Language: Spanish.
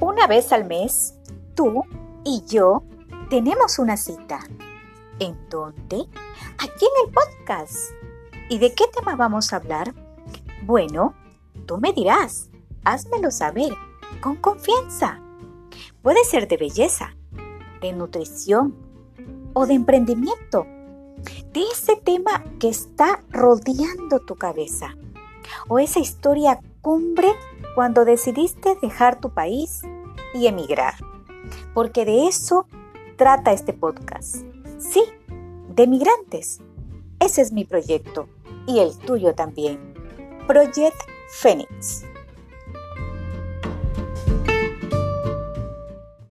Una vez al mes, tú y yo tenemos una cita. ¿En dónde? Aquí en el podcast. ¿Y de qué tema vamos a hablar? Bueno, tú me dirás. Házmelo saber, con confianza. Puede ser de belleza, de nutrición o de emprendimiento. De ese tema que está rodeando tu cabeza. O esa historia cumbre cuando decidiste dejar tu país y emigrar. Porque de eso trata este podcast. Sí, de migrantes. Ese es mi proyecto y el tuyo también. Project Phoenix.